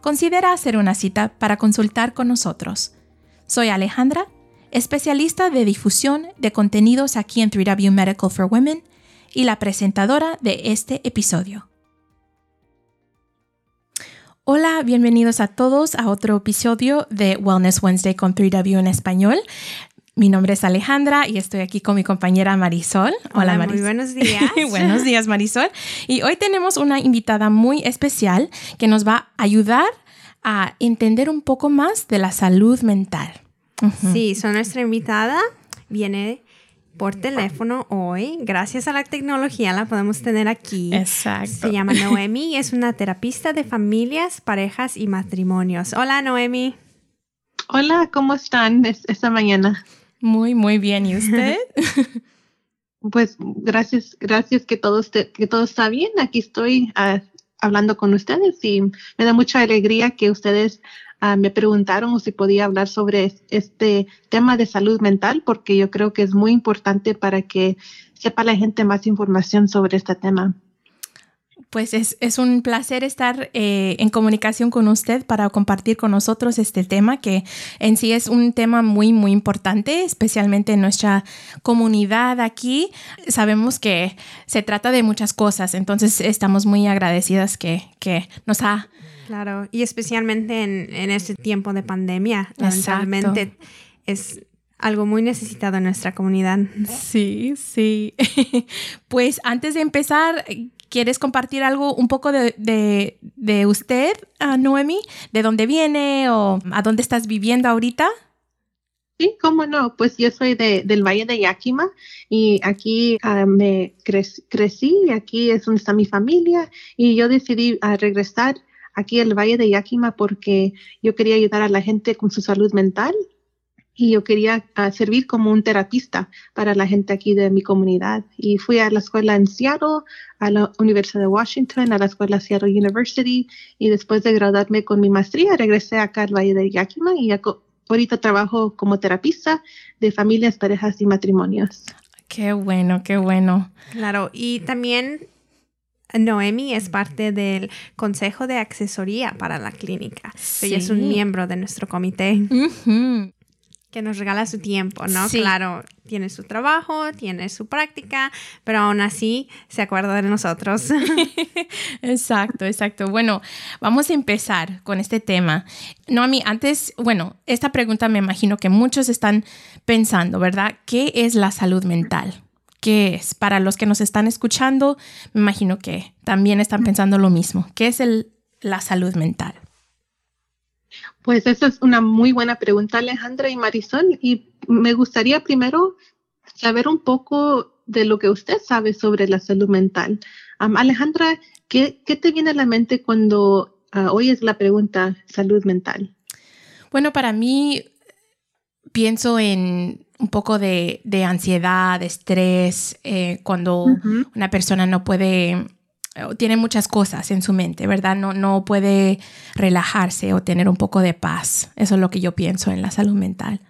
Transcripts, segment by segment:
considera hacer una cita para consultar con nosotros. Soy Alejandra, especialista de difusión de contenidos aquí en 3W Medical for Women y la presentadora de este episodio. Hola, bienvenidos a todos a otro episodio de Wellness Wednesday con 3W en español. Mi nombre es Alejandra y estoy aquí con mi compañera Marisol. Hola, Marisol. Muy buenos días. buenos días, Marisol. Y hoy tenemos una invitada muy especial que nos va a ayudar a entender un poco más de la salud mental. Sí, son nuestra invitada viene por teléfono hoy. Gracias a la tecnología la podemos tener aquí. Exacto. Se llama Noemi y es una terapista de familias, parejas y matrimonios. Hola, Noemi. Hola, ¿cómo están esta mañana? Muy, muy bien. ¿Y usted? pues gracias, gracias que todo, que todo está bien. Aquí estoy ah, hablando con ustedes y me da mucha alegría que ustedes ah, me preguntaron si podía hablar sobre este tema de salud mental porque yo creo que es muy importante para que sepa la gente más información sobre este tema pues es, un placer estar eh, en comunicación con usted para compartir con nosotros este tema que en sí es un tema muy, muy importante, especialmente en nuestra comunidad aquí. Sabemos que se trata de muchas cosas, entonces estamos muy agradecidas que, nos ha... Claro, y especialmente en, en este tiempo de pandemia, realmente es algo muy necesitado en nuestra comunidad. Sí, sí. pues antes de empezar, ¿Quieres compartir algo un poco de, de, usted, Noemi? ¿De dónde viene o a dónde estás viviendo ahorita? Sí, cómo no. Pues yo soy de, del Valle de Yakima y aquí ah, me crecí y aquí es donde está mi familia y yo decidí uh, regresar aquí al Valle de Yakima porque yo quería ayudar a la gente con su salud mental y yo quería ah, servir como un terapista para la gente aquí de mi comunidad. Y fui a la escuela en Seattle, a la Universidad de Washington, a la escuela Seattle University y después de graduarme con mi maestría regresé acá al Valle de Yakima y ahorita trabajo como terapista de familias, parejas y matrimonios. Qué bueno, qué bueno. Claro, y también Noemi es parte del Consejo de Asesoría para la clínica. Ella es un miembro de nuestro comité que nos regala su tiempo, ¿no? Claro, tiene su trabajo, tiene su práctica, pero aún así se acuerda de nosotros. exacto, exacto. Bueno, vamos a empezar con este tema. No, a mí, antes, bueno, esta pregunta me imagino que muchos están pensando, ¿verdad? ¿Qué es la salud mental? ¿Qué es? Para los que nos están escuchando, me imagino que también están pensando lo mismo. ¿Qué es el, la salud mental? Pues esa es una muy buena pregunta, Alejandra y Marisol. Y me gustaría primero saber un poco de lo que usted sabe sobre la salud mental. Alejandra, ¿qué, te viene a la mente cuando uh, oyes la pregunta salud mental? Bueno, para mí pienso en un poco de, ansiedad, de estrés, eh, cuando una persona no puede tiene muchas cosas en su mente, ¿verdad? No, no puede relajarse o tener un poco de paz. Eso es lo que yo pienso en la salud mental.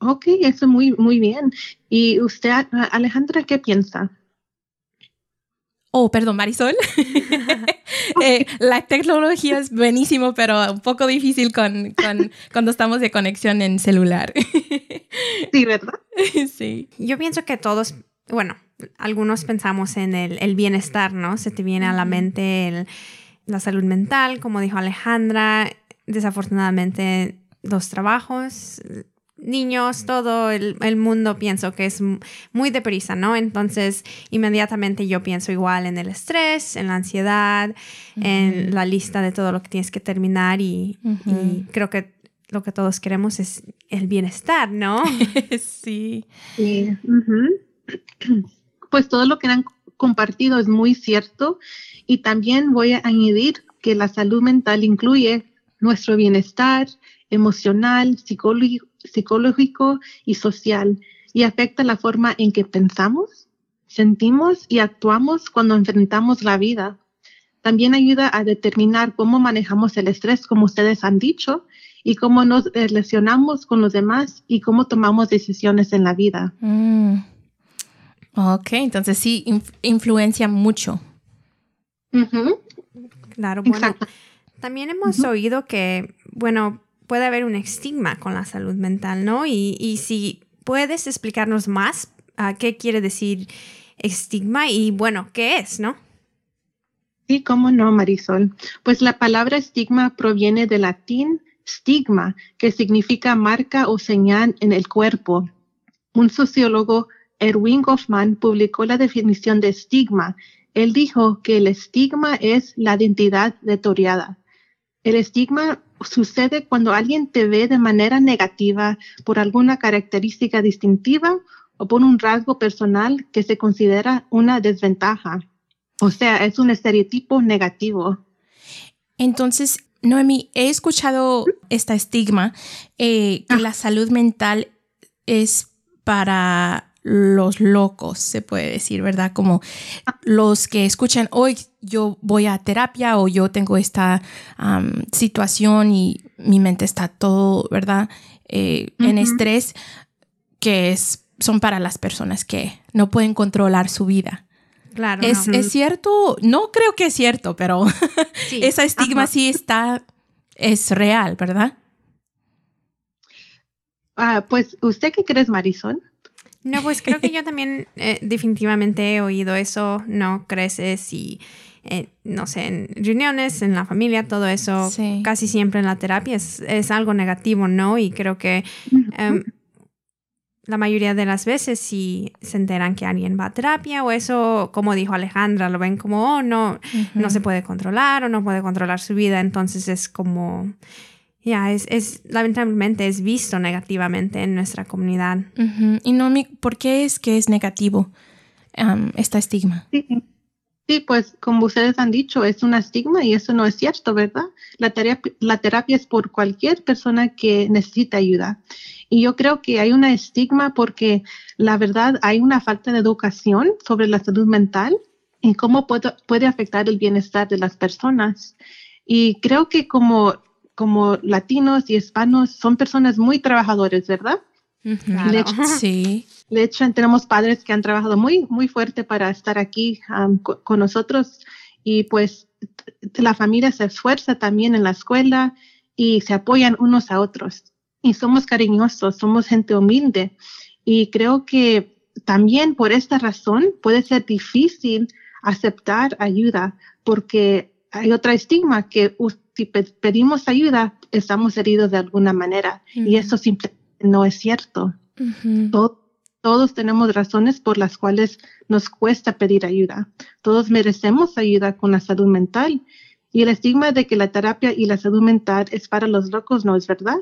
Ok, eso muy, muy bien. ¿Y usted, Alejandra, qué piensa? Oh, perdón, Marisol. Eh, la tecnología es buenísimo, pero un poco difícil con, con, cuando estamos de conexión en celular. sí, ¿verdad? sí. Yo pienso que todos, bueno, algunos pensamos en el, bienestar, ¿no? Se te viene a la mente la salud mental, como dijo Alejandra. Desafortunadamente los trabajos, niños, todo el, mundo pienso que es muy deprisa, ¿no? Entonces, inmediatamente yo pienso igual en el estrés, en la ansiedad, en la lista de todo lo que tienes que terminar y, creo que lo que todos queremos es el bienestar, ¿no? sí. sí. Pues todo lo que han compartido es muy cierto y también voy a añadir que la salud mental incluye nuestro bienestar emocional, psicológico, y social y afecta la forma en que pensamos, sentimos y actuamos cuando enfrentamos la vida. También ayuda a determinar cómo manejamos el estrés, como ustedes han dicho, y cómo nos relacionamos con los demás y cómo tomamos decisiones en la vida. Mm. Ok, entonces sí, influencia mucho. Claro, bueno. También hemos oído que, bueno, puede haber un estigma con la salud mental, ¿no? Y, si puedes explicarnos más a qué quiere decir estigma y bueno, ¿qué es, no? Sí, cómo no, Marisol. Pues la palabra estigma proviene del latín stigma, que significa marca o señal en el cuerpo. Un sociólogo, Erwin Goffman, publicó la definición de estigma. Él dijo que el estigma es la identidad deteriorada. El estigma sucede cuando alguien te ve de manera negativa por alguna característica distintiva o por un rasgo personal que se considera una desventaja. O sea, es un estereotipo negativo. Entonces, Noemi, he escuchado esta estigma eh, que ah. la salud mental es para los locos, se puede decir, ¿verdad? Como los que escuchan, hoy yo voy a terapia o yo tengo esta situación y mi mente está todo, ¿verdad? Eh, en estrés, que es, son para las personas que no pueden controlar su vida. Claro. ¿Es, cierto? No creo que es cierto, pero esa estigma sí está, es real, ¿verdad? Ah, pues, ¿usted qué crees, Marisol? No, pues creo que yo también eh, definitivamente he oído eso, no creces y, eh, no sé, en reuniones, en la familia, todo eso, casi siempre en la terapia es, es, algo negativo, ¿no? Y creo que em, la mayoría de las veces si se enteran que alguien va a terapia o eso, como dijo Alejandra, lo ven como, oh, no, no se puede controlar o no puede controlar su vida, entonces es como ya, es, es, lamentablemente es visto negativamente en nuestra comunidad. Y no, ¿por qué es que es negativo um, esta estigma? Sí. sí, pues como ustedes han dicho, es un estigma y eso no es cierto, ¿verdad? La terapia, la terapia es por cualquier persona que necesita ayuda. Y yo creo que hay un estigma porque la verdad hay una falta de educación sobre la salud mental y cómo puede, puede afectar el bienestar de las personas. Y creo que como como latinos y hispanos son personas muy trabajadores, ¿verdad? Claro. sí. De hecho, tenemos padres que han trabajado muy, muy fuerte para estar aquí con nosotros y pues la familia se esfuerza también en la escuela y se apoyan unos a otros. Y somos cariñosos, somos gente humilde. Y creo que también por esta razón puede ser difícil aceptar ayuda porque hay otra estigma que si pedimos ayuda, estamos heridos de alguna manera. Y eso simplemente no es cierto. todos tenemos razones por las cuales nos cuesta pedir ayuda. Todos merecemos ayuda con la salud mental. Y el estigma de que la terapia y la salud mental es para los locos no es verdad.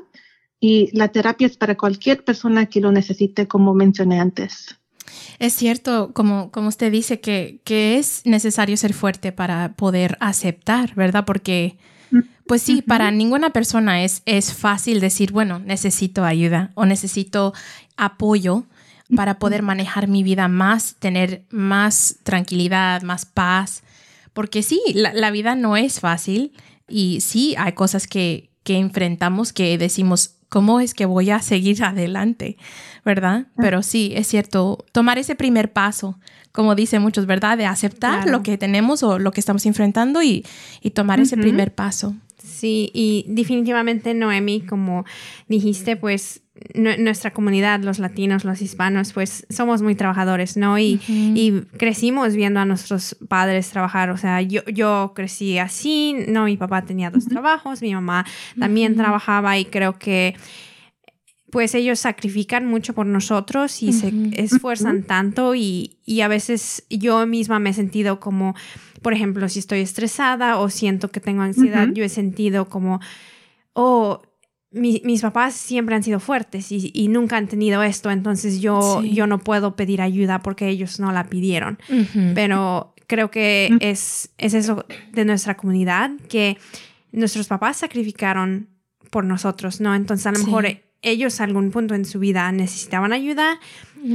Y la terapia es para cualquier persona que lo necesite, como mencioné antes. Es cierto, como, como usted dice, que, que es necesario ser fuerte para poder aceptar, ¿verdad? Porque pues sí, para ninguna persona es, es fácil decir, bueno, necesito ayuda o necesito apoyo para poder manejar mi vida más, tener más tranquilidad, más paz. Porque sí, la, vida no es fácil y sí hay cosas que, que enfrentamos que decimos, ¿cómo es que voy a seguir adelante? ¿Verdad? Pero sí, es cierto, tomar ese primer paso, como dicen muchos, ¿verdad? De aceptar lo que tenemos o lo que estamos enfrentando y, tomar ese primer paso. Sí, y definitivamente Noemi, como dijiste, pues nuestra comunidad, los latinos, los hispanos, pues somos muy trabajadores, ¿no? Y, y, crecimos viendo a nuestros padres trabajar, o sea, yo, yo crecí así, ¿no? Mi papá tenía dos trabajos, mi mamá también trabajaba y creo que pues ellos sacrifican mucho por nosotros y se esfuerzan tanto y, y, a veces yo misma me he sentido como, por ejemplo, si estoy estresada o siento que tengo ansiedad, yo he sentido como, oh, mis papás siempre han sido fuertes y, y, nunca han tenido esto, entonces yo, yo no puedo pedir ayuda porque ellos no la pidieron. Pero creo que es, es eso de nuestra comunidad, que nuestros papás sacrificaron por nosotros, ¿no? Entonces a lo mejor ellos a algún punto en su vida necesitaban ayuda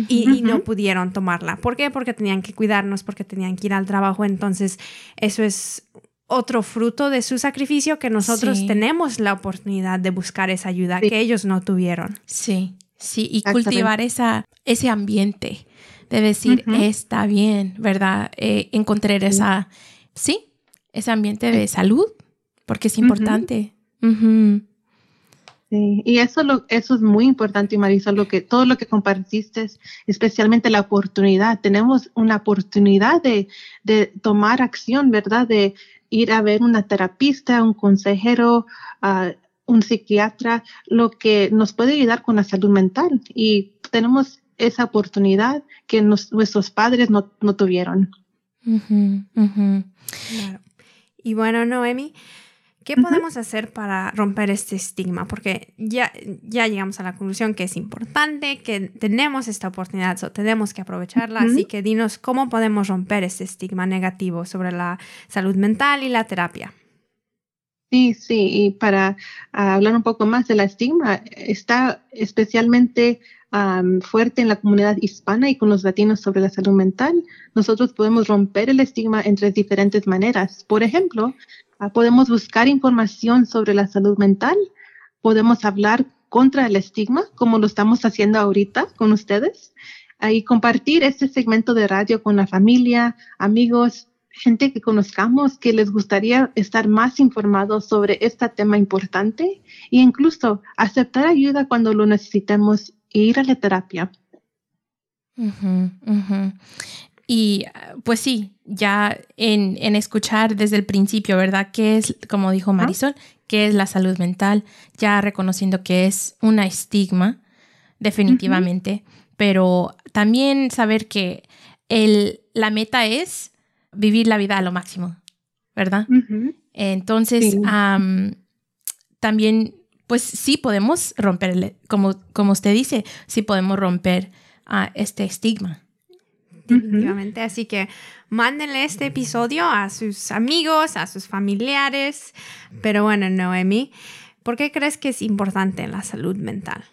y, no pudieron tomarla. ¿Por qué? Porque tenían que cuidarnos, porque tenían que ir al trabajo. Entonces, eso es otro fruto de su sacrificio que nosotros tenemos la oportunidad de buscar esa ayuda que ellos no tuvieron. Sí, sí, y cultivar esa, ese ambiente de decir, está bien, ¿verdad? Eh, encontrar esa, sí, ese ambiente de salud, porque es importante y eso, lo, eso es muy importante, Marisol, lo que, todo lo que compartiste, especialmente la oportunidad. Tenemos una oportunidad de, de tomar acción, ¿verdad? De ir a ver una terapista, un consejero, un psiquiatra, lo que nos puede ayudar con la salud mental. Y tenemos esa oportunidad que nuestros padres no, no tuvieron. Y bueno, Noemi, ¿Qué podemos hacer para romper este estigma? Porque ya, ya llegamos a la conclusión que es importante, que tenemos esta oportunidad, tenemos que aprovecharla. Así que dinos cómo podemos romper este estigma negativo sobre la salud mental y la terapia. Sí, sí, y para hablar un poco más del estigma, está especialmente fuerte en la comunidad hispana y con los latinos sobre la salud mental. Nosotros podemos romper el estigma entre diferentes maneras. Por ejemplo, Ah, podemos buscar información sobre la salud mental, podemos hablar contra el estigma, como lo estamos haciendo ahorita con ustedes, y compartir este segmento de radio con la familia, amigos, gente que conozcamos que les gustaría estar más informados sobre este tema importante e incluso aceptar ayuda cuando lo necesitemos e ir a la terapia. Y pues sí, ya en, en, escuchar desde el principio, ¿verdad? ¿Qué es, como dijo Marisol, qué es la salud mental? Ya reconociendo que es una estigma, definitivamente, pero también saber que el, la meta es vivir la vida a lo máximo, ¿verdad? Entonces, también, pues sí podemos romper, como, como usted dice, sí podemos romper uh, este estigma definitivamente. Así que mándenle este episodio a sus amigos, a sus familiares. Pero bueno, Noemi, ¿por qué crees que es importante la salud mental?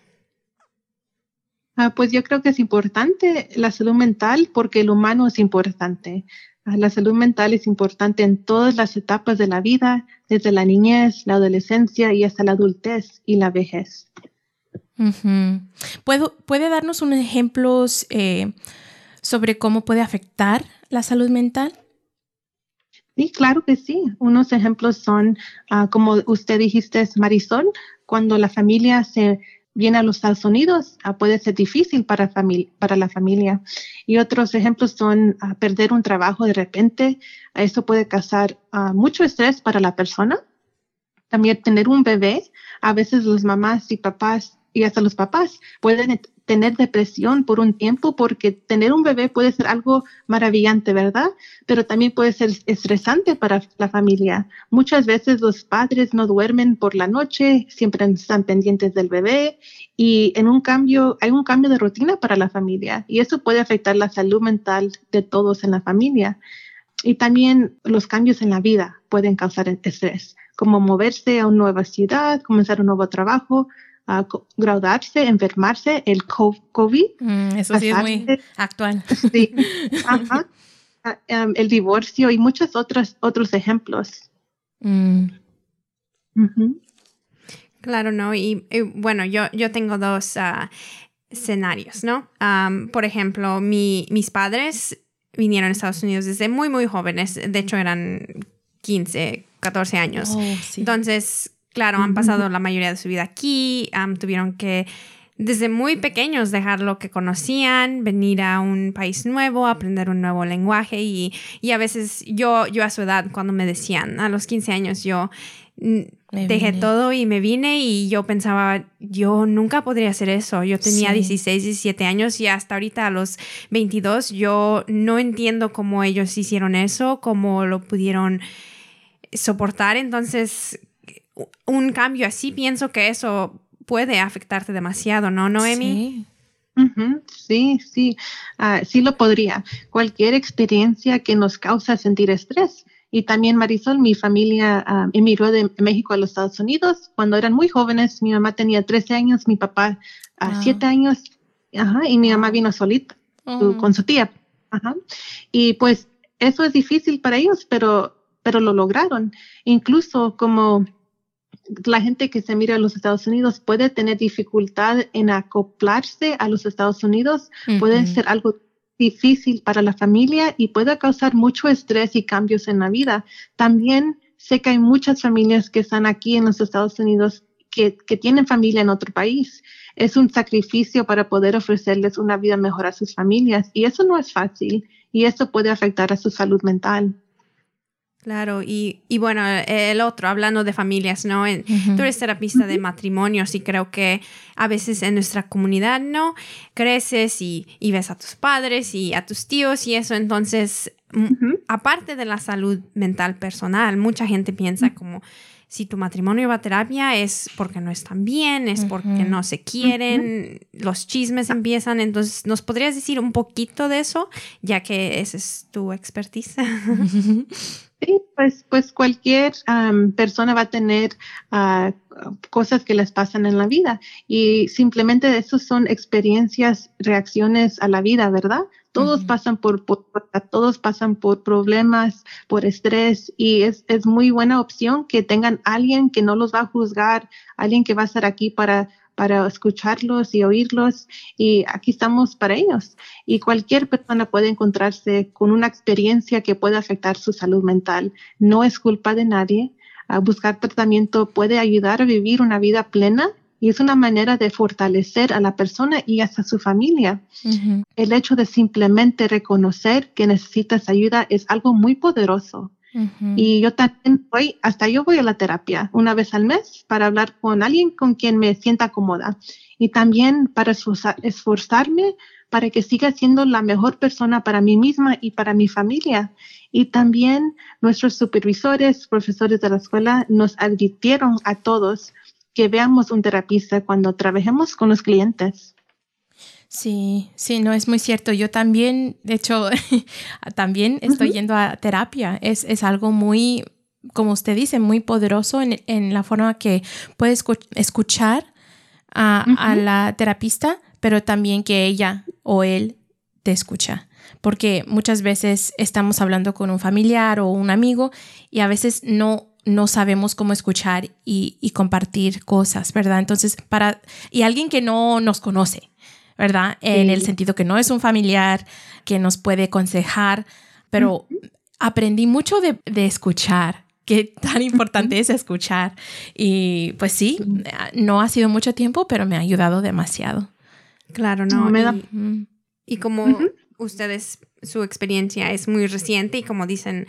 Ah, pues yo creo que es importante la salud mental porque el humano es importante. Ah, la salud mental es importante en todas las etapas de la vida, desde la niñez, la adolescencia y hasta la adultez y la vejez. ¿Puede darnos unos ejemplos eh, sobre cómo puede afectar la salud mental? Sí, claro que sí. Unos ejemplos son, ah, como usted dijiste, Marisol, cuando la familia se viene a los Estados Unidos, ah, puede ser difícil para, la familia. Y otros ejemplos son ah, perder un trabajo de repente. Eso puede causar mucho estrés para la persona. También tener un bebé. A veces los mamás y papás y hasta los papás pueden tener depresión por un tiempo porque tener un bebé puede ser algo maravillante, ¿verdad? Pero también puede ser estresante para la familia. Muchas veces los padres no duermen por la noche, siempre están pendientes del bebé y en un cambio, hay un cambio de rutina para la familia y eso puede afectar la salud mental de todos en la familia. Y también los cambios en la vida pueden causar estrés, como moverse a una nueva ciudad, comenzar un nuevo trabajo, graduarse, enfermarse, el COVID. Mm, eso sí es muy actual. Sí, ah, em, el divorcio y muchos otros, otros ejemplos. Mm. Claro, ¿no? Y, bueno, yo, yo tengo dos ah, escenarios, ¿no? por ejemplo, mi, mis padres vinieron a Estados Unidos desde muy, muy jóvenes. De hecho, eran 15, 14 años. Oh, entonces, claro, han pasado la mayoría de su vida aquí, tuvieron que desde muy pequeños dejar lo que conocían, venir a un país nuevo, aprender un nuevo lenguaje y, y, a veces yo, yo a su edad, cuando me decían, a los 15 años, yo dejé todo y me vine y yo pensaba, yo nunca podría hacer eso. Yo tenía 16, 17 años y hasta ahorita a los 22 yo no entiendo cómo ellos hicieron eso, cómo lo pudieron soportar. Entonces, un cambio así pienso que eso puede afectarte demasiado, ¿no, Noemi? Sí. sí, sí, ah, sí lo podría. Cualquier experiencia que nos causa sentir estrés. Y también Marisol, mi familia ah, emigró de México a los Estados Unidos cuando eran muy jóvenes. Mi mamá tenía 13 años, mi papá a 7 años, ajá, y mi mamá vino solita con su tía. Ajá. Y pues eso es difícil para ellos, pero, pero lo lograron. Incluso como la gente que se mira a los Estados Unidos puede tener dificultad en acoplarse a los Estados Unidos, puede ser algo difícil para la familia y puede causar mucho estrés y cambios en la vida. También sé que hay muchas familias que están aquí en los Estados Unidos que, que tienen familia en otro país. Es un sacrificio para poder ofrecerles una vida mejor a sus familias y eso no es fácil y eso puede afectar a su salud mental. Claro, y, y, bueno, el otro, hablando de familias, ¿no? Tú eres terapista de matrimonios y creo que a veces en nuestra comunidad, ¿no? Creces y, y ves a tus padres y a tus tíos y eso, entonces, aparte de la salud mental personal, mucha gente piensa como si tu matrimonio va a terapia es porque no están bien, es porque no se quieren, los chismes empiezan. Entonces, ¿nos podrías decir un poquito de eso, ya que esa es tu expertise? Sí, pues, pues cualquier persona va a tener uh, cosas que les pasan en la vida y simplemente eso son experiencias, reacciones a la vida, ¿verdad? Todos pasan por, por, todos pasan por problemas, por estrés y es, es muy buena opción que tengan alguien que no los va a juzgar, alguien que va a estar aquí para para escucharlos y oírlos y aquí estamos para ellos. Y cualquier persona puede encontrarse con una experiencia que puede afectar su salud mental. No es culpa de nadie. A buscar tratamiento puede ayudar a vivir una vida plena y es una manera de fortalecer a la persona y hasta su familia. El hecho de simplemente reconocer que necesitas ayuda es algo muy poderoso. Y yo también voy, hasta yo voy a la terapia una vez al mes para hablar con alguien con quien me sienta cómoda y también para esforzarme para que siga siendo la mejor persona para mí misma y para mi familia. Y también nuestros supervisores, profesores de la escuela nos advirtieron a todos que veamos un terapista cuando trabajemos con los clientes. Sí, sí, no es muy cierto. Yo también, de hecho, también estoy yendo a terapia. Es, es, algo muy, como usted dice, muy poderoso en, en la forma que puedes escuchar a, a, la terapista, pero también que ella o él te escucha. Porque muchas veces estamos hablando con un familiar o un amigo y a veces no no sabemos cómo escuchar y, y compartir cosas, ¿verdad? Entonces, para, y alguien que no nos conoce, ¿verdad? En el sentido que no es un familiar que nos puede aconsejar, pero aprendí mucho de, escuchar, qué tan importante es escuchar. Y pues sí, no ha sido mucho tiempo, pero me ha ayudado demasiado. Claro, no. Me da... y, como ustedes, su experiencia es muy reciente y como dicen,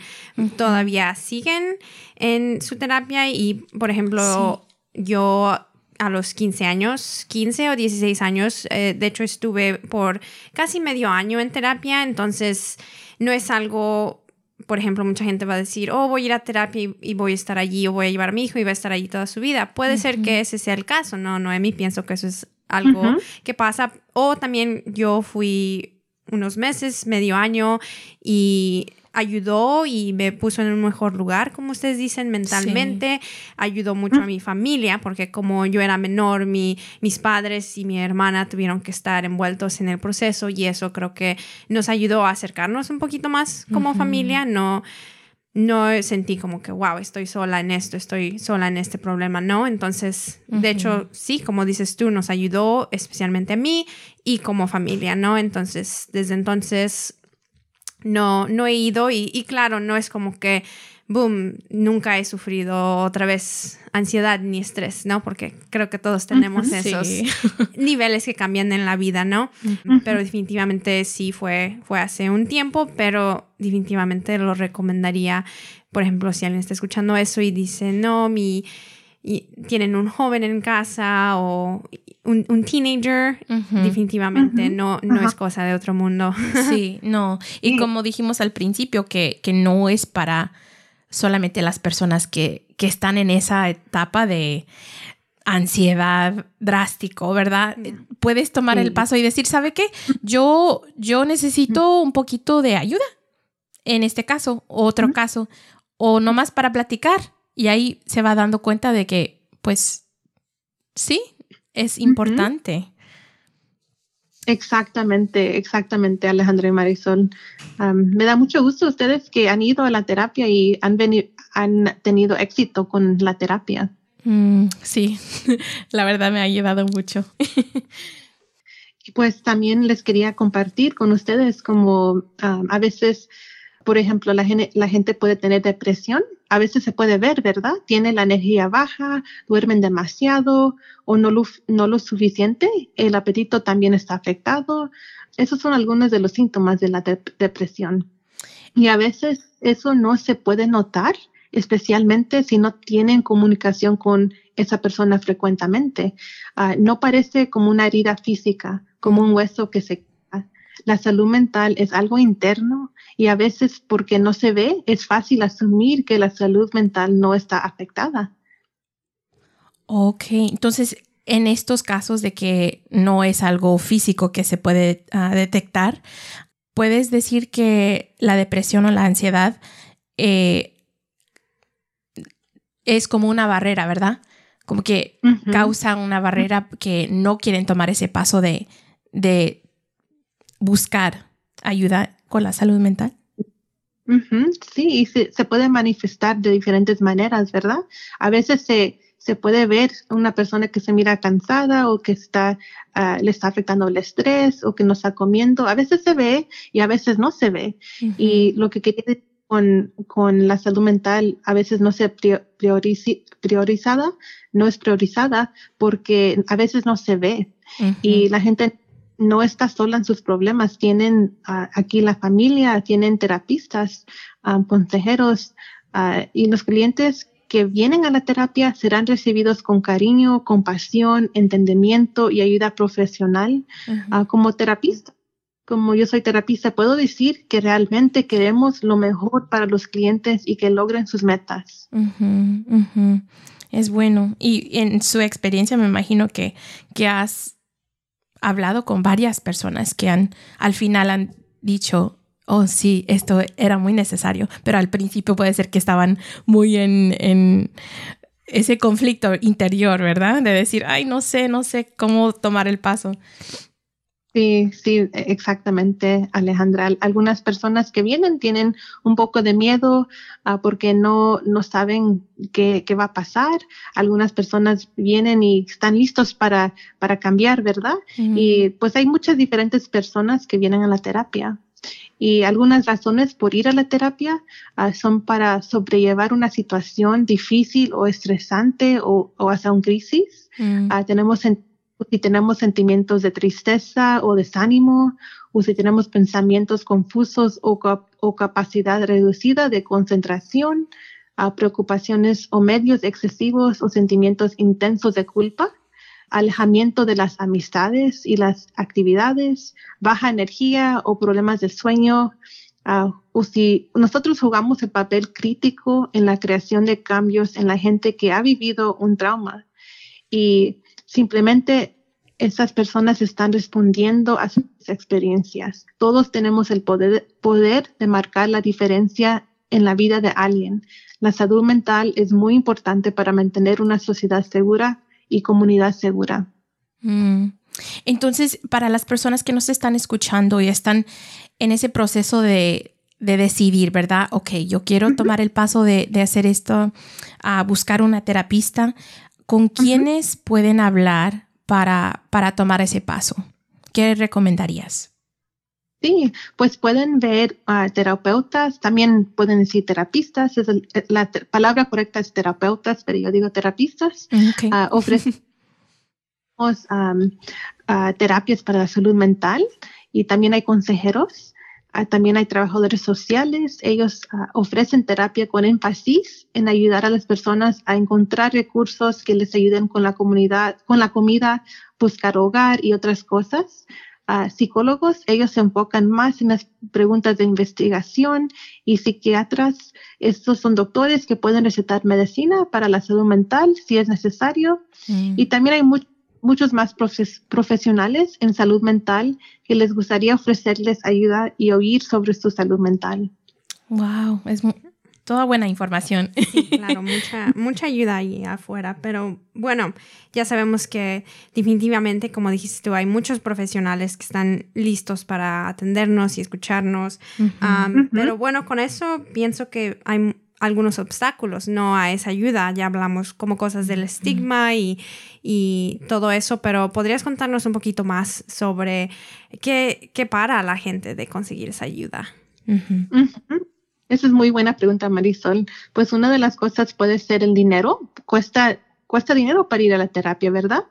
todavía siguen en su terapia y, por ejemplo, yo a los 15 años, 15 o 16 años. Eh, de hecho, estuve por casi medio año en terapia, entonces no es algo, por ejemplo, mucha gente va a decir, oh, voy a ir a terapia y, voy a estar allí, o voy a llevar a mi hijo y va a estar allí toda su vida. Puede ser que ese sea el caso, ¿no? Noemi, pienso que eso es algo que pasa. O también yo fui unos meses, medio año y ayudó y me puso en un mejor lugar, como ustedes dicen, mentalmente. Ayudó mucho a mi familia, porque como yo era menor, mi, mis padres y mi hermana tuvieron que estar envueltos en el proceso y eso creo que nos ayudó a acercarnos un poquito más como familia. No, no sentí como que, wow, estoy sola en esto, estoy sola en este problema, no. Entonces, de hecho, sí, como dices tú, nos ayudó especialmente a mí y como familia, ¿no? Entonces, desde entonces no, no he ido y, claro, no es como que boom, nunca he sufrido otra vez ansiedad ni estrés, ¿no? Porque creo que todos tenemos esos niveles que cambian en la vida, ¿no? Pero definitivamente sí fue, fue hace un tiempo, pero definitivamente lo recomendaría, por ejemplo, si alguien está escuchando eso y dice, no, mi... Y tienen un joven en casa o un, un teenager, definitivamente no, no es cosa de otro mundo. Sí, no. Y como dijimos al principio, que, que no es para solamente las personas que, que están en esa etapa de ansiedad drástico, ¿verdad? Puedes tomar el paso y decir, ¿sabe qué? Yo, yo necesito un poquito de ayuda. En este caso, otro caso, o nomás para platicar. Y ahí se va dando cuenta de que, pues, sí, es importante. Exactamente, exactamente, Alejandra y Marisol. me da mucho gusto ustedes que han ido a la terapia y han tenido éxito con la terapia. Mm, sí, la verdad me ha ayudado mucho. pues también les quería compartir con ustedes como a veces por ejemplo, la, gente puede tener depresión, a veces se puede ver, ¿verdad? Tiene la energía baja, duermen demasiado o no lo, no lo suficiente, el apetito también está afectado. Esos son algunos de los síntomas de la depresión. Y a veces eso no se puede notar, especialmente si no tienen comunicación con esa persona frecuentemente. Ah, no parece como una herida física, como un hueso que se la salud mental es algo interno y a veces porque no se ve es fácil asumir que la salud mental no está afectada. Ok, entonces en estos casos de que no es algo físico que se puede ah, detectar, puedes decir que la depresión o la ansiedad eh, es como una barrera, ¿verdad? Como que causa una barrera que no quieren tomar ese paso de, de buscar ayuda con la salud mental? Sí, se, se, puede manifestar de diferentes maneras, ¿verdad? A veces se, se puede ver una persona que se mira cansada o que está, ah, le está afectando el estrés o que no está comiendo. A veces se ve y a veces no se ve. Y lo que quería decir con, con, la salud mental a veces no se priorizada, no es priorizada porque a veces no se ve. Y la gente no está sola en sus problemas. Tienen ah, aquí la familia, tienen terapistas, ah, consejeros ah, y los clientes que vienen a la terapia serán recibidos con cariño, compasión, entendimiento y ayuda profesional como terapista. Como yo soy terapista, puedo decir que realmente queremos lo mejor para los clientes y que logren sus metas. Es bueno. Y en su experiencia me imagino que, que has hablado con varias personas que han al final han dicho, oh sí, esto era muy necesario, pero al principio puede ser que estaban muy en, en ese conflicto interior, ¿verdad? De decir, ay, no sé, no sé cómo tomar el paso. Sí, sí, exactamente, Alejandra. Algunas personas que vienen tienen un poco de miedo uh, porque no, no saben qué, qué, va a pasar. Algunas personas vienen y están listos para, para cambiar, ¿verdad? Y pues hay muchas diferentes personas que vienen a la terapia. Y algunas razones por ir a la terapia uh, son para sobrellevar una situación difícil o estresante o, o hasta un crisis. Uh, tenemos en si tenemos sentimientos de tristeza o desánimo, o si tenemos pensamientos confusos o, o capacidad reducida de concentración, a preocupaciones o medios excesivos o sentimientos intensos de culpa, alejamiento de las amistades y las actividades, baja energía o problemas de sueño, uh, o si nosotros jugamos el papel crítico en la creación de cambios en la gente que ha vivido un trauma. Y simplemente esas personas están respondiendo a sus experiencias. Todos tenemos el poder, poder de marcar la diferencia en la vida de alguien. La salud mental es muy importante para mantener una sociedad segura y comunidad segura. Mm. Entonces, para las personas que nos están escuchando y están en ese proceso de, decidir, ¿verdad? Ok, yo quiero tomar el paso de, hacer esto, a buscar una terapista. ¿Con quiénes pueden hablar para, para tomar ese paso? ¿Qué recomendarías? Sí, pues pueden ver a terapeutas, también pueden decir terapistas, es la palabra correcta es terapeutas, pero yo digo terapistas. Okay. Uh, ofrecemos terapias para la salud mental y también hay consejeros, también hay trabajadores sociales. Ellos ofrecen terapia con énfasis en ayudar a las personas a encontrar recursos que les ayuden con la comunidad, con la comida, buscar hogar y otras cosas psicólogos, ellos se enfocan más en las preguntas de investigación y psiquiatras, estos son doctores que pueden recetar medicina para la salud mental si es necesario. Y también hay muchos más profesionales en salud mental que les gustaría ofrecerles ayuda y oír sobre su salud mental. Wow, es toda buena información. Sí, claro, mucha, mucha ayuda ahí afuera. Pero bueno, ya sabemos que definitivamente, como dijiste tú, hay muchos profesionales que están listos para atendernos y escucharnos. Pero bueno, con eso pienso que hay algunos obstáculos, no a esa ayuda. Ya hablamos como cosas del estigma y, y todo eso, pero ¿podrías contarnos un poquito más sobre qué, qué para a la gente de conseguir esa ayuda? Esa es muy buena pregunta, Marisol. Pues una de las cosas puede ser el dinero. Cuesta, cuesta dinero para ir a la terapia, ¿verdad?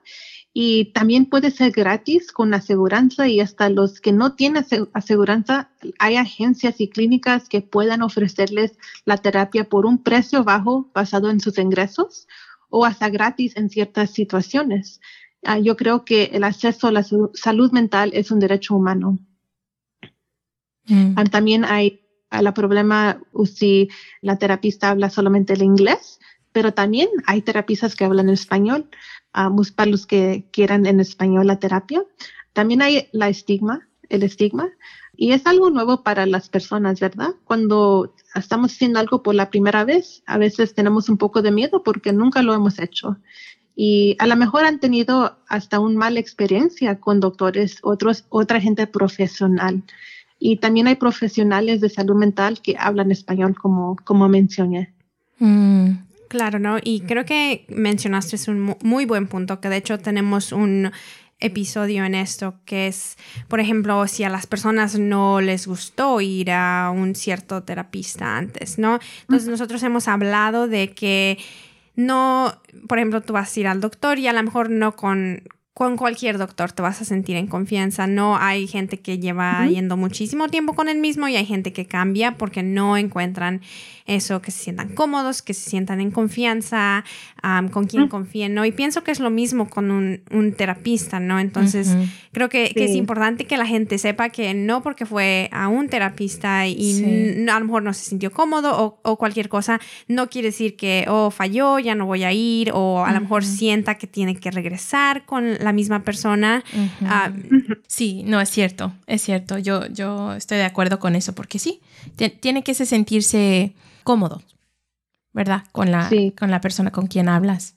Y también puede ser gratis con aseguranza y hasta los que no tienen aseguranza, hay agencias y clínicas que puedan ofrecerles la terapia por un precio bajo basado en sus ingresos o hasta gratis en ciertas situaciones. Ah, yo creo que el acceso a la salud mental es un derecho humano. Mm. Ah, también hay la problema si la terapista habla solamente el inglés, pero también hay terapistas que hablan español, uh, para los que quieran en español la terapia. También hay la estigma, el estigma, y es algo nuevo para las personas, ¿verdad? Cuando estamos haciendo algo por la primera vez, a veces tenemos un poco de miedo porque nunca lo hemos hecho. Y a lo mejor han tenido hasta una mala experiencia con doctores, otros, otra gente profesional. Y también hay profesionales de salud mental que hablan español, como, como mencioné. Mm. Claro, ¿no? Y creo que mencionaste es un muy buen punto, que de hecho tenemos un episodio en esto, que es, por ejemplo, si a las personas no les gustó ir a un cierto terapista antes, ¿no? Entonces nosotros hemos hablado de que no, por ejemplo, tú vas a ir al doctor y a lo mejor no con con cualquier doctor te vas a sentir en confianza. No hay gente que lleva yendo muchísimo tiempo con el mismo y hay gente que cambia porque no encuentran eso, que se sientan cómodos, que se sientan en confianza, con quien confíen, ¿no? Y pienso que es lo mismo con un, un terapista, ¿no? Entonces, creo que, es importante que la gente sepa que no porque fue a un terapista y a lo mejor no se sintió cómodo o, o, cualquier cosa, no quiere decir que, oh, falló, ya no voy a ir, o a lo mejor sienta que tiene que regresar con la misma persona. Ah, sí, no, es cierto, es cierto. Yo, yo estoy de acuerdo con eso porque sí, tiene que sentirse cómodo, ¿verdad? Con la, con la persona con quien hablas.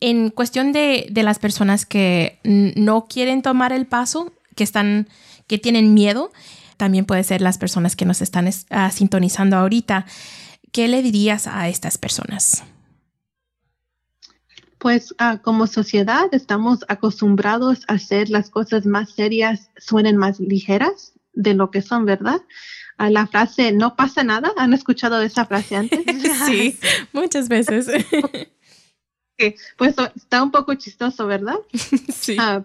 En cuestión de, de, las personas que no quieren tomar el paso, que están, que tienen miedo, también puede ser las personas que nos están ah, sintonizando ahorita. ¿Qué le dirías a estas personas? Pues ah, como sociedad estamos acostumbrados a hacer las cosas más serias suenen más ligeras de lo que son, ¿verdad? A la frase no pasa nada, ¿han escuchado esa frase antes? sí, muchas veces. pues está un poco chistoso, ¿verdad? sí. Ah,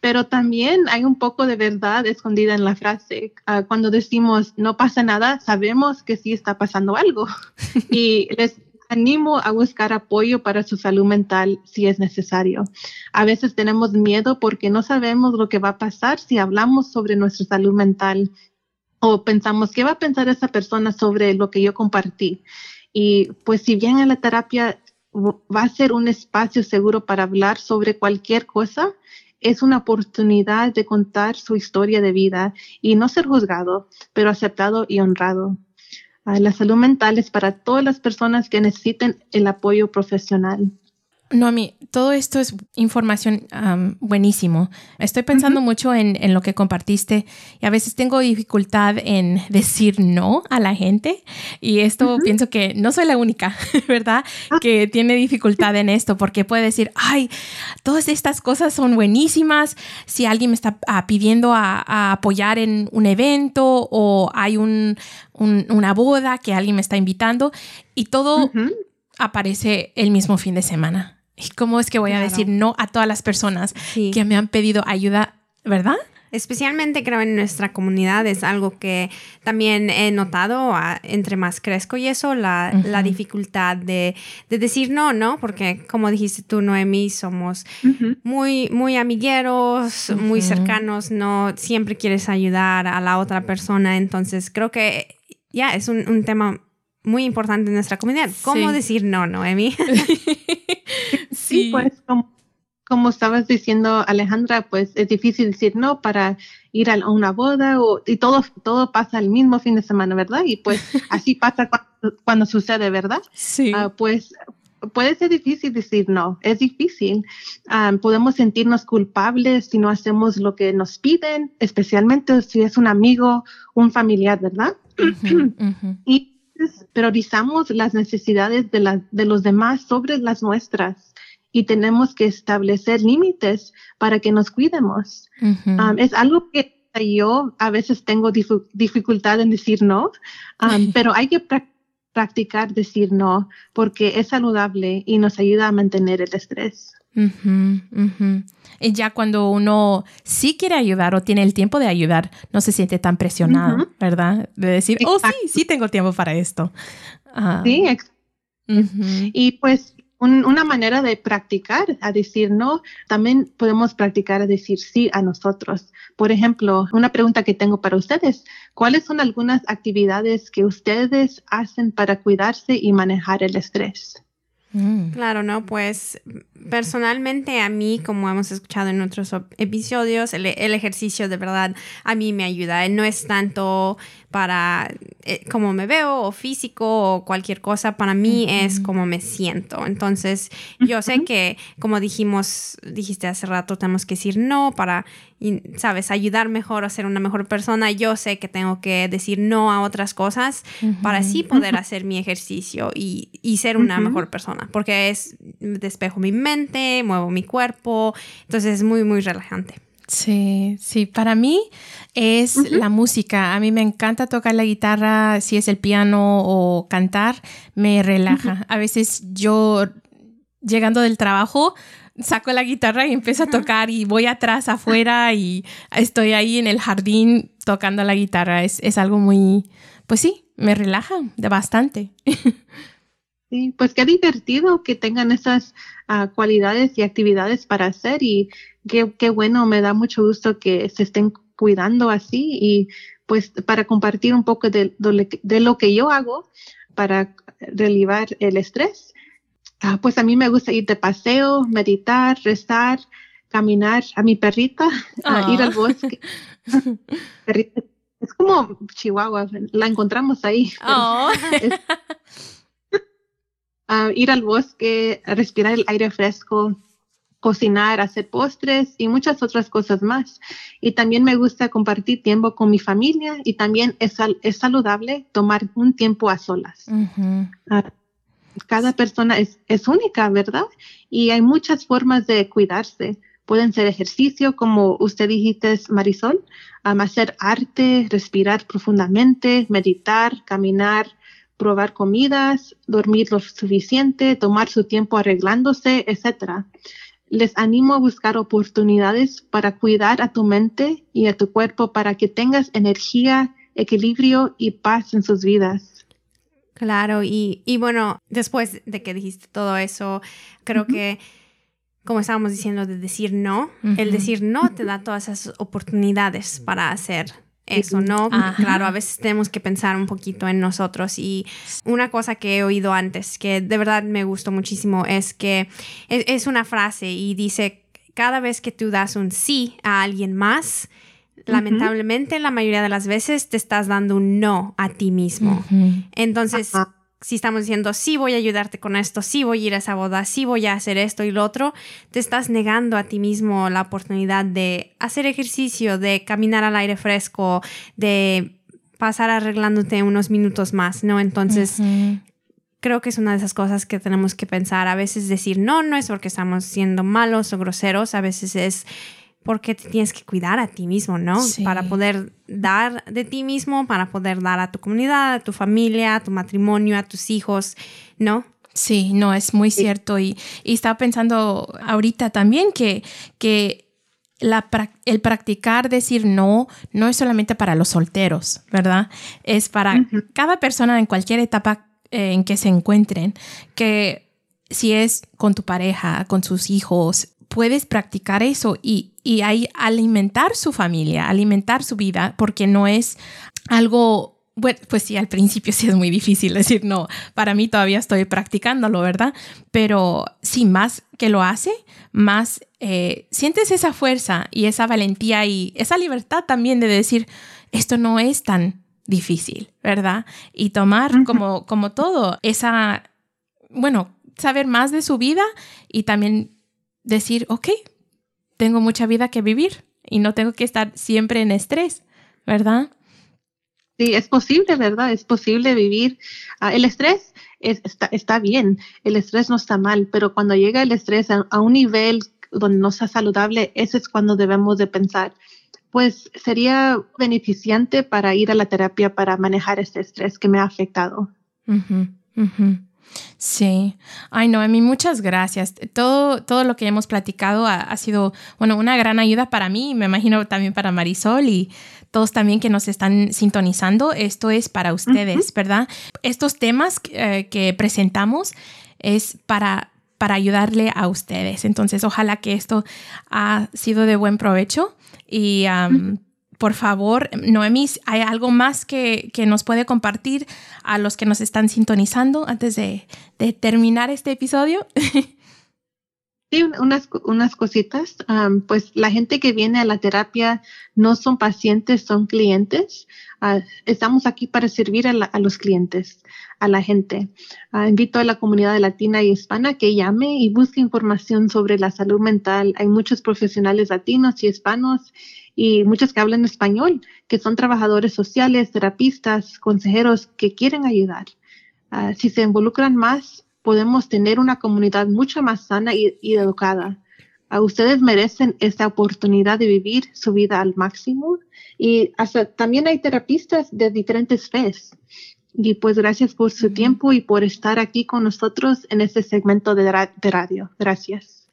pero, también hay un poco de verdad escondida en la frase. Ah, cuando decimos no pasa nada, sabemos que sí está pasando algo. y les animo a buscar apoyo para su salud mental si es necesario. A veces tenemos miedo porque no sabemos lo que va a pasar si hablamos sobre nuestra salud mental o pensamos qué va a pensar esa persona sobre lo que yo compartí. Y pues si bien en la terapia va a ser un espacio seguro para hablar sobre cualquier cosa, es una oportunidad de contar su historia de vida y no ser juzgado, pero aceptado y honrado. La salud mental es para todas las personas que necesiten el apoyo profesional. No, a mí, todo esto es información buenísimo. Estoy pensando mucho en, lo que compartiste y a veces tengo dificultad en decir no a la gente y esto pienso que no soy la única, ¿verdad? Ah. Que tiene dificultad en esto porque puede decir, ay, todas estas cosas son buenísimas. Si alguien me está ah, pidiendo a, apoyar en un evento o hay un, una boda que alguien me está invitando y todo aparece el mismo fin de semana. ¿Y cómo es que voy a decir no a todas las personas que me han pedido ayuda, verdad? Especialmente creo en nuestra comunidad es algo que también he notado entre más crezco y eso, la, dificultad de, decir no, ¿no? Porque como dijiste tú, Noemi, somos muy, muy amigueros, muy cercanos, no siempre quieres ayudar a la otra persona, entonces creo que ya es un, un tema muy importante en nuestra comunidad. ¿Cómo decir no, Noemi? sí, pues como, estabas diciendo, Alejandra, pues es difícil decir no para ir a una boda o, y todo, todo pasa el mismo fin de semana, ¿verdad? Y pues así pasa cuando, sucede, ¿verdad? Sí. Ah, pues puede ser difícil decir no, es difícil. Ah, podemos sentirnos culpables si no hacemos lo que nos piden, especialmente si es un amigo, un familiar, ¿verdad? Y priorizamos las necesidades de, de los demás sobre las nuestras y tenemos que establecer límites para que nos cuidemos. Um, es algo que yo a veces tengo dificultad en decir no, um, pero hay que practicar decir no porque es saludable y nos ayuda a mantener el estrés. Y ya cuando uno sí quiere ayudar o tiene el tiempo de ayudar, no se siente tan presionado, ¿verdad? De decir, oh, sí, sí tengo tiempo para esto. Ah. Sí, Y pues una manera de practicar a decir no, también podemos practicar a decir sí a nosotros. Por ejemplo, una pregunta que tengo para ustedes, ¿cuáles son algunas actividades que ustedes hacen para cuidarse y manejar el estrés? Mm. Claro, ¿no? Pues personalmente a mí, como hemos escuchado en otros episodios, el, ejercicio de verdad a mí me ayuda. No es tanto para eh, cómo me veo o físico o cualquier cosa, para mí es como me siento. Entonces, yo sé que, como dijimos, dijiste hace rato, tenemos que decir no para, sabes, ayudar mejor a ser una mejor persona. Yo sé que tengo que decir no a otras cosas para así poder hacer mi ejercicio y, y ser una mejor persona, porque es, despejo mi mente, muevo mi cuerpo, entonces es muy, muy relajante. Sí, sí, para mí es la música. A mí me encanta tocar la guitarra, si es el piano o cantar, me relaja. A veces yo, llegando del trabajo, saco la guitarra y empiezo a tocar y voy atrás afuera y estoy ahí en el jardín tocando la guitarra. Es, es algo muy, pues sí, me relaja de bastante. Sí, pues qué divertido que tengan esas ah, cualidades y actividades para hacer y qué, bueno, me da mucho gusto que se estén cuidando así y pues para compartir un poco de, lo que yo hago para relivar el estrés. Ah, pues a mí me gusta ir de paseo, meditar, rezar, caminar a mi perrita, ir al ah. bosque. es como Chihuahua, la encontramos ahí. Oh. ir al bosque, respirar el aire fresco, cocinar, hacer postres y muchas otras cosas más. Y también me gusta compartir tiempo con mi familia y también es, es saludable tomar un tiempo a solas. Ah, cada persona es, es, única, ¿verdad? Y hay muchas formas de cuidarse. Pueden ser ejercicio, como usted dijiste, Marisol, hacer arte, respirar profundamente, meditar, caminar, probar comidas, dormir lo suficiente, tomar su tiempo arreglándose, etc. Les animo a buscar oportunidades para cuidar a tu mente y a tu cuerpo para que tengas energía, equilibrio y paz en sus vidas. Claro, y, bueno, después de que dijiste todo eso, creo que como estábamos diciendo, de decir no, el decir no te da todas esas oportunidades para hacer eso, ¿no? Claro, a veces tenemos que pensar un poquito en nosotros y una cosa que he oído antes que de verdad me gustó muchísimo es que es, una frase y dice, cada vez que tú das un sí a alguien más, lamentablemente la mayoría de las veces te estás dando un no a ti mismo. Entonces, si estamos diciendo, sí voy a ayudarte con esto, sí voy a ir a esa boda, sí voy a hacer esto y lo otro, te estás negando a ti mismo la oportunidad de hacer ejercicio, de caminar al aire fresco, de pasar arreglándote unos minutos más, ¿no? Entonces, creo que es una de esas cosas que tenemos que pensar. A veces decir no, no es porque estamos siendo malos o groseros, a veces es porque te tienes que cuidar a ti mismo, ¿no? Para poder dar de ti mismo, para poder dar a tu comunidad, a tu familia, a tu matrimonio, a tus hijos, ¿no? Sí, no, es muy cierto. Y, y estaba pensando ahorita también que, que la, el practicar decir no no es solamente para los solteros, ¿verdad? Es para cada persona en cualquier etapa eh, en que se encuentren, que si es con tu pareja, con sus hijos, puedes practicar eso y, y ahí alimentar su familia, alimentar su vida, porque no es algo bueno, pues sí, al principio sí es muy difícil decir no. Para mí todavía estoy practicándolo, ¿verdad? Pero sí, más que lo hace, más eh, sientes esa fuerza y esa valentía y esa libertad también de decir, esto no es tan difícil, ¿verdad? Y tomar como, como todo esa, bueno, saber más de su vida y también decir, ok, tengo mucha vida que vivir y no tengo que estar siempre en estrés, ¿verdad? Sí, es posible, ¿verdad? Es posible vivir. Ah, el estrés está, está, bien, el estrés no está mal, pero cuando llega el estrés a, a, un nivel donde no sea saludable, eso es cuando debemos de pensar, pues sería beneficiante para ir a la terapia para manejar este estrés que me ha afectado. Sí. Ay, no, a mí muchas gracias. Todo, todo lo que hemos platicado ha, sido, bueno, una gran ayuda para mí me imagino también para Marisol y todos también que nos están sintonizando. Esto es para ustedes, ¿verdad? Estos temas eh, que presentamos es para para ayudarle a ustedes. Entonces, ojalá que esto ha sido de buen provecho y por favor, Noemí, ¿hay algo más que, que, nos puede compartir a los que nos están sintonizando antes de, de terminar este episodio? Sí, unas, unas cositas. pues la gente que viene a la terapia no son pacientes, son clientes. Ah, estamos aquí para servir a, a, los clientes, a la gente. Ah, invito a la comunidad latina y hispana que llame y busque información sobre la salud mental. Hay muchos profesionales latinos y hispanos y muchos que hablan español, que son trabajadores sociales, terapistas, consejeros que quieren ayudar. Ah, si se involucran más, podemos tener una comunidad mucho más sana y, educada. Uh, ustedes merecen esta oportunidad de vivir su vida al máximo y hasta también hay terapistas de diferentes fes. Y pues gracias por su tiempo y por estar aquí con nosotros en este segmento de radio. Gracias.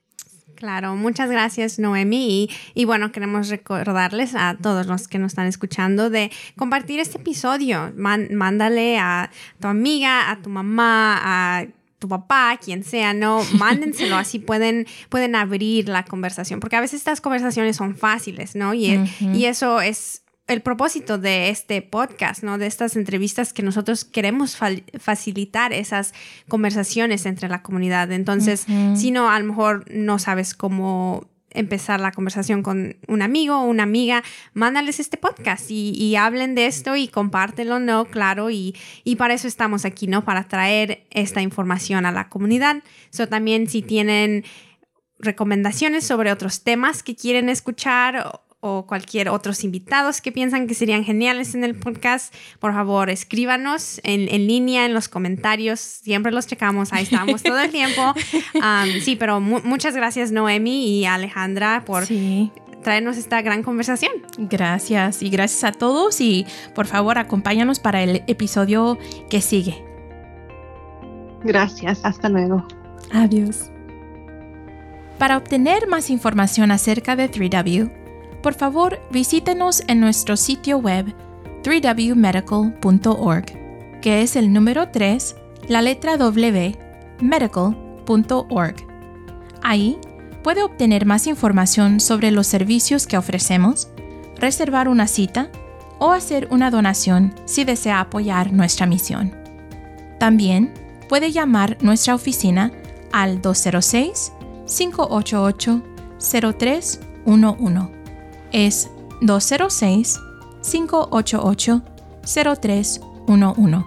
Claro, muchas gracias Noemi. Y, bueno, queremos recordarles a todos los que nos están escuchando de compartir este episodio. mándale a tu amiga, a tu mamá, a tu papá, quien sea, no, mándenselo, así pueden, pueden abrir la conversación, porque a veces estas conversaciones son fáciles, ¿no? Y, y eso es el propósito de este podcast, ¿no? De estas entrevistas que nosotros queremos facilitar esas conversaciones entre la comunidad. Entonces, si no, a lo mejor no sabes cómo empezar la conversación con un amigo o una amiga, mándales este podcast y, hablen de esto y compártelo, ¿no? Claro, y, y, para eso estamos aquí, ¿no? Para traer esta información a la comunidad. So, también si tienen recomendaciones sobre otros temas que quieren escuchar o cualquier otros invitados que piensan que serían geniales en el podcast, por favor escríbanos en, línea, en los comentarios, siempre los checamos, ahí estamos todo el tiempo. sí, pero muchas gracias Noemi y Alejandra por... traernos esta gran conversación. Gracias y gracias a todos y por favor acompáñanos para el episodio que sigue. Gracias, hasta luego. Adiós. Para obtener más información acerca de 3W, por favor visítenos en nuestro sitio web 3wmedical.org, que es el número 3, la letra W, medical.org. Ahí puede obtener más información sobre los servicios que ofrecemos, reservar una cita o hacer una donación si desea apoyar nuestra misión. También puede llamar nuestra oficina al 206 588 0311 es 206-588-0311.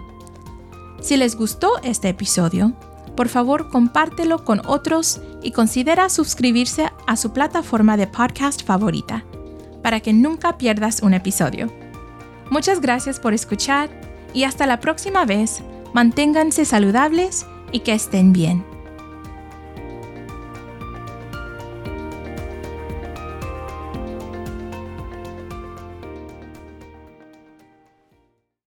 Si les gustó este episodio, por favor compártelo con otros y considera suscribirse a su plataforma de podcast favorita para que nunca pierdas un episodio. Muchas gracias por escuchar y hasta la próxima vez, manténganse saludables y que estén bien.